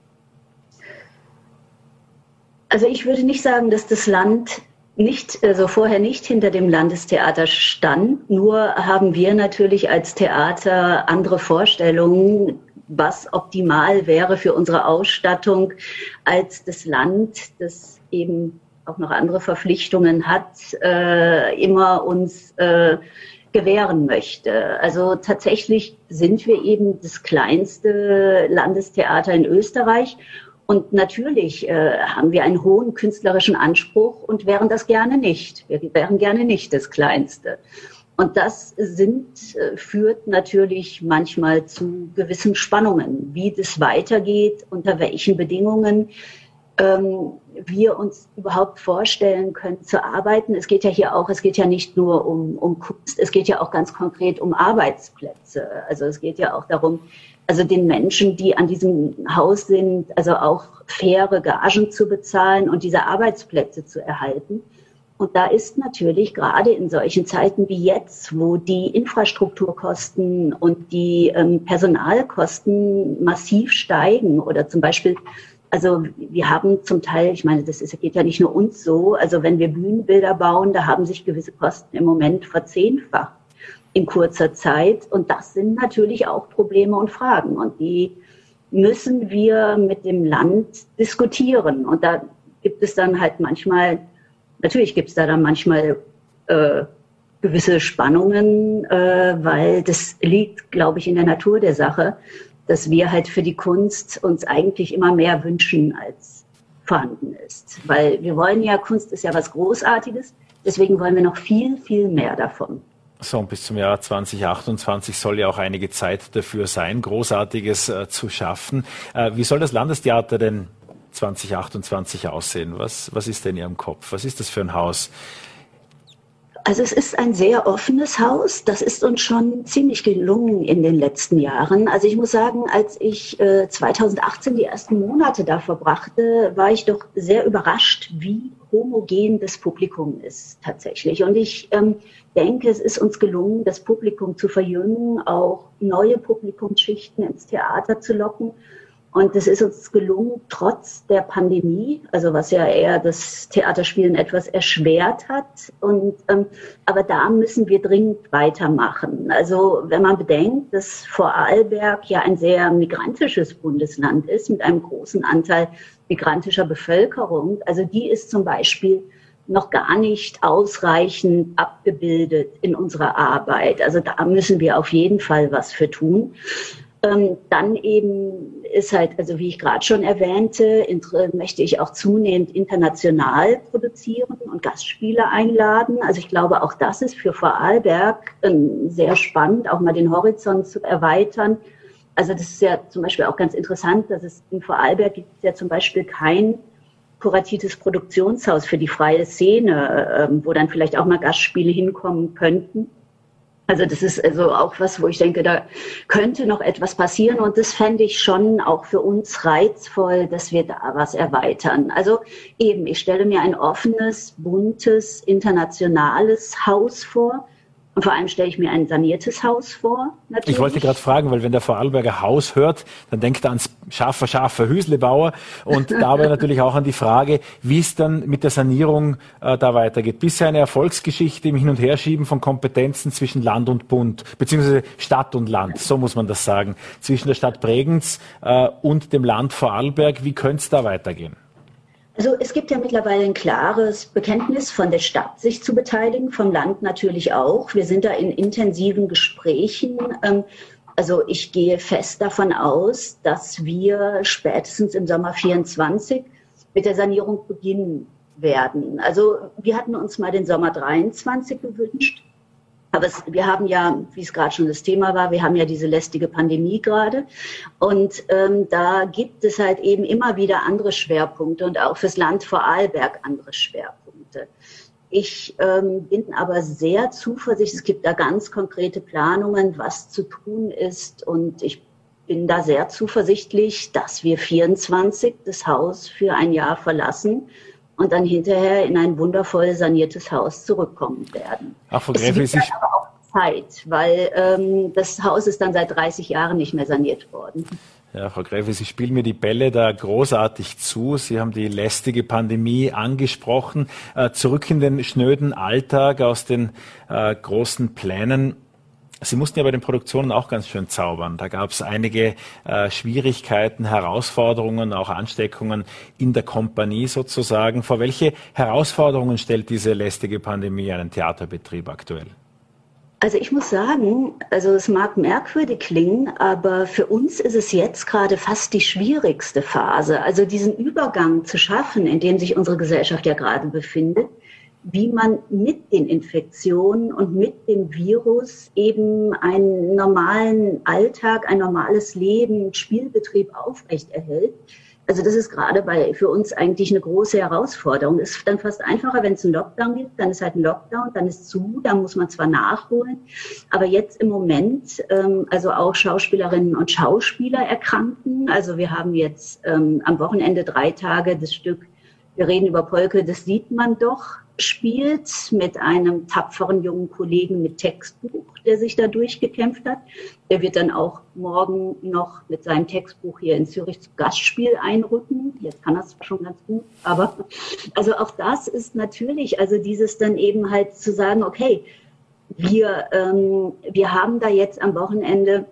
Also ich würde nicht sagen, dass das Land nicht, also vorher nicht hinter dem Landestheater stand. Nur haben wir natürlich als Theater andere Vorstellungen, was optimal wäre für unsere Ausstattung als das Land, das eben auch noch andere Verpflichtungen hat, äh, immer uns äh, gewähren möchte. Also tatsächlich sind wir eben das kleinste Landestheater in Österreich und natürlich äh, haben wir einen hohen künstlerischen Anspruch und wären das gerne nicht. Wir wären gerne nicht das Kleinste. Und das sind, äh, führt natürlich manchmal zu gewissen Spannungen, wie das weitergeht, unter welchen Bedingungen ähm, wir uns überhaupt vorstellen können zu arbeiten. Es geht ja hier auch, es geht ja nicht nur um, um Kunst, es geht ja auch ganz konkret um Arbeitsplätze. Also es geht ja auch darum, also den Menschen, die an diesem Haus sind, also auch faire Gagen zu bezahlen und diese Arbeitsplätze zu erhalten. Und da ist natürlich gerade in solchen Zeiten wie jetzt, wo die Infrastrukturkosten und die ähm, Personalkosten massiv steigen oder zum Beispiel also wir haben zum Teil, ich meine, das ist, geht ja nicht nur uns so, also wenn wir Bühnenbilder bauen, da haben sich gewisse Kosten im Moment verzehnfacht in kurzer Zeit. Und das sind natürlich auch Probleme und Fragen. Und die müssen wir mit dem Land diskutieren. Und da gibt es dann halt manchmal, natürlich gibt es da dann manchmal äh, gewisse Spannungen, äh, weil das liegt, glaube ich, in der Natur der Sache dass wir halt für die Kunst uns eigentlich immer mehr wünschen, als vorhanden ist. Weil wir wollen ja, Kunst ist ja was Großartiges, deswegen wollen wir noch viel, viel mehr davon. So, und bis zum Jahr 2028 soll ja auch einige Zeit dafür sein, Großartiges äh, zu schaffen. Äh, wie soll das Landestheater denn 2028 aussehen? Was, was ist denn in Ihrem Kopf? Was ist das für ein Haus? Also es ist ein sehr offenes Haus. Das ist uns schon ziemlich gelungen in den letzten Jahren. Also ich muss sagen, als ich äh, 2018 die ersten Monate da verbrachte, war ich doch sehr überrascht, wie homogen das Publikum ist tatsächlich. Und ich ähm, denke, es ist uns gelungen, das Publikum zu verjüngen, auch neue Publikumsschichten ins Theater zu locken und es ist uns gelungen, trotz der Pandemie, also was ja eher das Theaterspielen etwas erschwert hat. Und, ähm, aber da müssen wir dringend weitermachen. Also wenn man bedenkt, dass Vorarlberg ja ein sehr migrantisches Bundesland ist mit einem großen Anteil migrantischer Bevölkerung, also die ist zum Beispiel noch gar nicht ausreichend abgebildet in unserer Arbeit. Also da müssen wir auf jeden Fall was für tun. Ähm, dann eben ist halt, also wie ich gerade schon erwähnte, möchte ich auch zunehmend international produzieren und Gastspiele einladen. Also ich glaube, auch das ist für Vorarlberg ähm, sehr spannend, auch mal den Horizont zu erweitern. Also das ist ja zum Beispiel auch ganz interessant, dass es in Vorarlberg gibt ja zum Beispiel kein kuratives Produktionshaus für die freie Szene, ähm, wo dann vielleicht auch mal Gastspiele hinkommen könnten. Also das ist also auch was, wo ich denke, da könnte noch etwas passieren und das fände ich schon auch für uns reizvoll, dass wir da was erweitern. Also eben, ich stelle mir ein offenes, buntes, internationales Haus vor, und vor allem stelle ich mir ein saniertes Haus vor. Natürlich. Ich wollte gerade fragen, weil wenn der Vorarlberger Haus hört, dann denkt er ans scharfer, scharfer Hüslebauer und dabei natürlich auch an die Frage, wie es dann mit der Sanierung äh, da weitergeht. Bisher eine Erfolgsgeschichte im Hin- und Herschieben von Kompetenzen zwischen Land und Bund, beziehungsweise Stadt und Land, so muss man das sagen, zwischen der Stadt Bregenz äh, und dem Land Vorarlberg. Wie könnte es da weitergehen? Also es gibt ja mittlerweile ein klares Bekenntnis von der Stadt, sich zu beteiligen, vom Land natürlich auch. Wir sind da in intensiven Gesprächen. Ähm, also ich gehe fest davon aus, dass wir spätestens im Sommer 24 mit der Sanierung beginnen werden. Also wir hatten uns mal den Sommer 23 gewünscht. Aber es, wir haben ja, wie es gerade schon das Thema war, wir haben ja diese lästige Pandemie gerade. Und ähm, da gibt es halt eben immer wieder andere Schwerpunkte und auch fürs Land Vorarlberg andere Schwerpunkte. Ich ähm, bin aber sehr zuversichtlich. Es gibt da ganz konkrete Planungen, was zu tun ist. Und ich bin da sehr zuversichtlich, dass wir 24 das Haus für ein Jahr verlassen und dann hinterher in ein wundervoll saniertes Haus zurückkommen werden. Ach, Frau Gräfe, es wird aber auch Zeit, weil ähm, das Haus ist dann seit 30 Jahren nicht mehr saniert worden. Ja, Frau Gräfe, Sie spielen mir die Bälle da großartig zu. Sie haben die lästige Pandemie angesprochen. Äh, zurück in den schnöden Alltag aus den äh, großen Plänen. Sie mussten ja bei den Produktionen auch ganz schön zaubern. Da gab es einige äh, Schwierigkeiten, Herausforderungen, auch Ansteckungen in der Kompanie sozusagen. Vor welche Herausforderungen stellt diese lästige Pandemie einen Theaterbetrieb aktuell? Also ich muss sagen, also es mag merkwürdig klingen, aber für uns ist es jetzt gerade fast die schwierigste Phase. Also diesen Übergang zu schaffen, in dem sich unsere Gesellschaft ja gerade befindet, wie man mit den Infektionen und mit dem Virus eben einen normalen Alltag, ein normales Leben, Spielbetrieb aufrechterhält. Also das ist gerade bei, für uns eigentlich eine große Herausforderung. Es ist dann fast einfacher, wenn es einen Lockdown gibt, dann ist halt ein Lockdown, dann ist zu, da muss man zwar nachholen, aber jetzt im Moment, ähm, also auch Schauspielerinnen und Schauspieler erkranken. Also wir haben jetzt ähm, am Wochenende drei Tage das Stück, wir reden über Polke, das sieht man doch, spielt mit einem tapferen jungen Kollegen mit Textbuch, der sich da durchgekämpft hat. Der wird dann auch morgen noch mit seinem Textbuch hier in Zürich zu Gastspiel einrücken. Jetzt kann es schon ganz gut, aber also auch das ist natürlich, also dieses dann eben halt zu sagen, okay, wir, ähm, wir haben da jetzt am Wochenende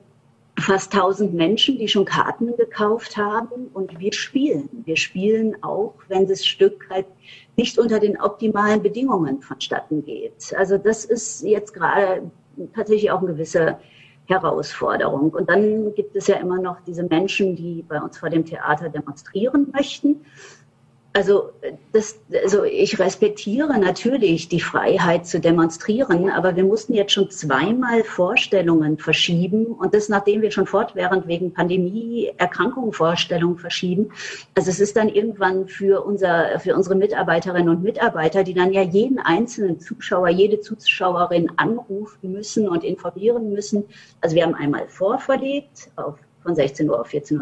fast 1000 Menschen, die schon Karten gekauft haben und wir spielen. Wir spielen auch, wenn das Stück halt nicht unter den optimalen Bedingungen vonstatten geht. Also das ist jetzt gerade tatsächlich auch eine gewisse Herausforderung. Und dann gibt es ja immer noch diese Menschen, die bei uns vor dem Theater demonstrieren möchten. Also, das, also ich respektiere natürlich die Freiheit zu demonstrieren, aber wir mussten jetzt schon zweimal Vorstellungen verschieben und das nachdem wir schon fortwährend wegen Pandemie Erkrankungen Vorstellungen verschieben. Also es ist dann irgendwann für unser für unsere Mitarbeiterinnen und Mitarbeiter, die dann ja jeden einzelnen Zuschauer, jede Zuschauerin anrufen müssen und informieren müssen. Also wir haben einmal vorverlegt auf von 16 Uhr auf 14.30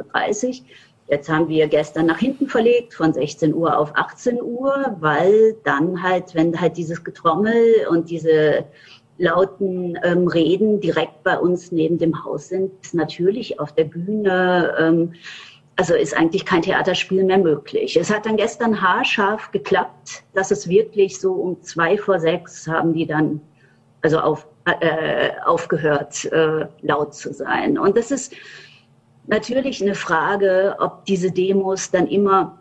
Uhr Jetzt haben wir gestern nach hinten verlegt von 16 Uhr auf 18 Uhr, weil dann halt, wenn halt dieses Getrommel und diese lauten ähm, Reden direkt bei uns neben dem Haus sind, ist natürlich auf der Bühne, ähm, also ist eigentlich kein Theaterspiel mehr möglich. Es hat dann gestern haarscharf geklappt, dass es wirklich so um zwei vor sechs haben die dann also auf, äh, aufgehört, äh, laut zu sein. Und das ist natürlich eine Frage, ob diese Demos dann immer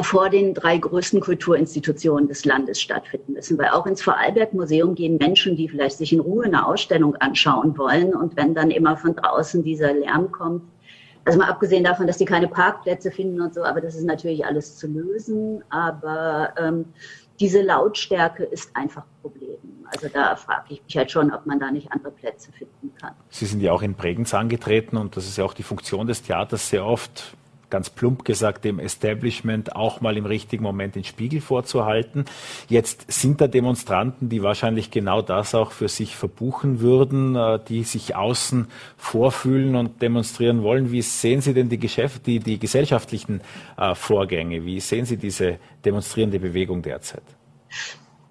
vor den drei größten Kulturinstitutionen des Landes stattfinden müssen. Weil auch ins Vorarlberg-Museum gehen Menschen, die vielleicht sich in Ruhe eine Ausstellung anschauen wollen. Und wenn dann immer von draußen dieser Lärm kommt, also mal abgesehen davon, dass die keine Parkplätze finden und so, aber das ist natürlich alles zu lösen. Aber ähm, diese Lautstärke ist einfach ein Problem. Also da frage ich mich halt schon, ob man da nicht andere Plätze finden kann. Sie sind ja auch in Bregenz angetreten und das ist ja auch die Funktion des Theaters sehr oft ganz plump gesagt, dem Establishment auch mal im richtigen Moment den Spiegel vorzuhalten. Jetzt sind da Demonstranten, die wahrscheinlich genau das auch für sich verbuchen würden, äh, die sich außen vorfühlen und demonstrieren wollen. Wie sehen Sie denn die, Geschäft die, die gesellschaftlichen äh, Vorgänge? Wie sehen Sie diese demonstrierende Bewegung derzeit?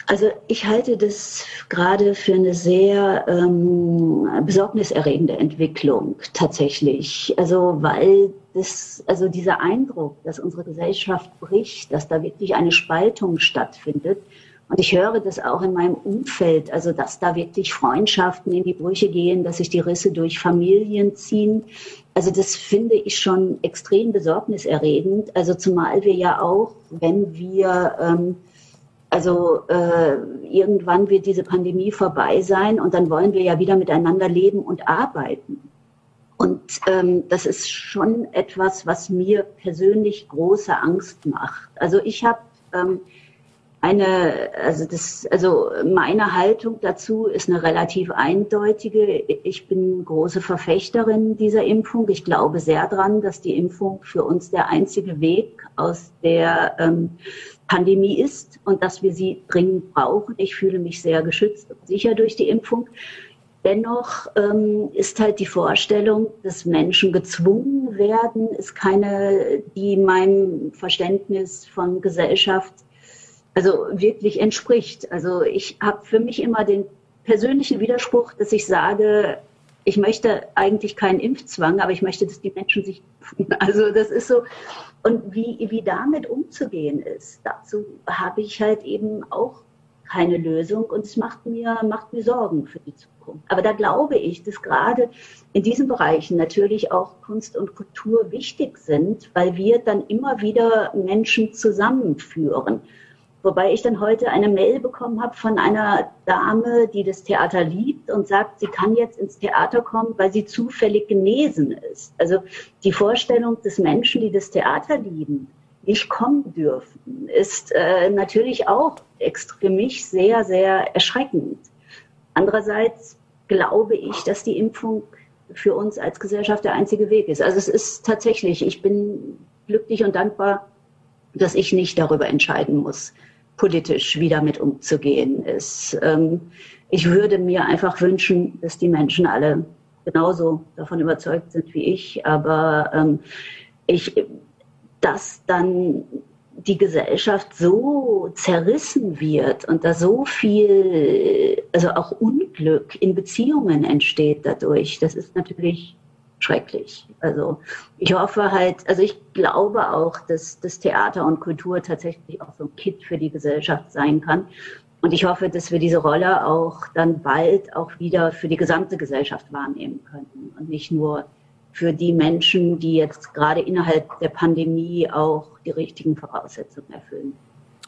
Also ich halte das gerade für eine sehr ähm, besorgniserregende Entwicklung tatsächlich. Also weil das, also dieser Eindruck, dass unsere Gesellschaft bricht, dass da wirklich eine Spaltung stattfindet. Und ich höre das auch in meinem Umfeld, also dass da wirklich Freundschaften in die Brüche gehen, dass sich die Risse durch Familien ziehen. Also das finde ich schon extrem besorgniserregend. Also zumal wir ja auch, wenn wir ähm, also äh, irgendwann wird diese Pandemie vorbei sein und dann wollen wir ja wieder miteinander leben und arbeiten. Und ähm, das ist schon etwas, was mir persönlich große Angst macht. Also ich habe ähm, eine, also das, also meine Haltung dazu ist eine relativ eindeutige. Ich bin große Verfechterin dieser Impfung. Ich glaube sehr dran, dass die Impfung für uns der einzige Weg aus der ähm, Pandemie ist und dass wir sie dringend brauchen. Ich fühle mich sehr geschützt und sicher durch die Impfung. Dennoch ähm, ist halt die Vorstellung, dass Menschen gezwungen werden, ist keine, die meinem Verständnis von Gesellschaft also wirklich entspricht. Also ich habe für mich immer den persönlichen Widerspruch, dass ich sage, ich möchte eigentlich keinen Impfzwang, aber ich möchte, dass die Menschen sich impfen. Also das ist so. Und wie, wie damit umzugehen ist, dazu habe ich halt eben auch keine Lösung und es macht mir, macht mir Sorgen für die Zukunft. Aber da glaube ich, dass gerade in diesen Bereichen natürlich auch Kunst und Kultur wichtig sind, weil wir dann immer wieder Menschen zusammenführen. Wobei ich dann heute eine Mail bekommen habe von einer Dame, die das Theater liebt und sagt, sie kann jetzt ins Theater kommen, weil sie zufällig genesen ist. Also die Vorstellung des Menschen, die das Theater lieben, nicht kommen dürfen, ist äh, natürlich auch für mich sehr, sehr erschreckend. Andererseits glaube ich, dass die Impfung für uns als Gesellschaft der einzige Weg ist. Also es ist tatsächlich, ich bin glücklich und dankbar, dass ich nicht darüber entscheiden muss, politisch wie damit umzugehen ist. Ähm, ich würde mir einfach wünschen, dass die Menschen alle genauso davon überzeugt sind wie ich, aber ähm, ich, dass dann die Gesellschaft so zerrissen wird und da so viel, also auch Unglück in Beziehungen entsteht dadurch, das ist natürlich schrecklich. Also ich hoffe halt, also ich glaube auch, dass das Theater und Kultur tatsächlich auch so ein Kit für die Gesellschaft sein kann. Und ich hoffe, dass wir diese Rolle auch dann bald auch wieder für die gesamte Gesellschaft wahrnehmen können und nicht nur für die Menschen, die jetzt gerade innerhalb der Pandemie auch die richtigen Voraussetzungen erfüllen.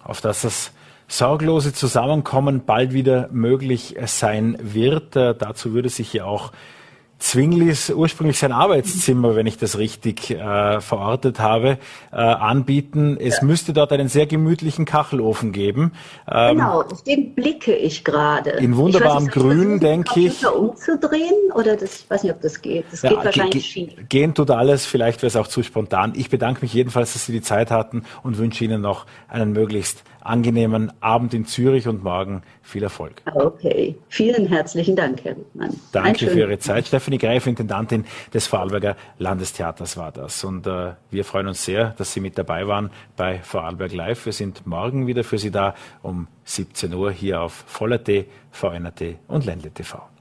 Auf dass das sorglose Zusammenkommen bald wieder möglich sein wird. Äh, dazu würde sich ja auch Zwinglis ursprünglich sein Arbeitszimmer, wenn ich das richtig äh, verortet habe, äh, anbieten. Es ja. müsste dort einen sehr gemütlichen Kachelofen geben. Ähm, genau, den blicke ich gerade. In wunderbarem nicht, Grün, denke ich. umzudrehen oder das, weiß nicht, ob das geht. Das ja, geht wahrscheinlich schief. Gehen tut alles, vielleicht wäre es auch zu spontan. Ich bedanke mich jedenfalls, dass Sie die Zeit hatten und wünsche Ihnen noch einen möglichst angenehmen Abend in Zürich und morgen viel Erfolg. Okay, vielen herzlichen Dank, Herr Wittmann. Danke für Ihre Zeit. Stephanie Greif, Intendantin des Vorarlberger Landestheaters war das. Und äh, wir freuen uns sehr, dass Sie mit dabei waren bei Vorarlberg Live. Wir sind morgen wieder für Sie da um 17 Uhr hier auf Voller.t, VNRT und Ländle TV.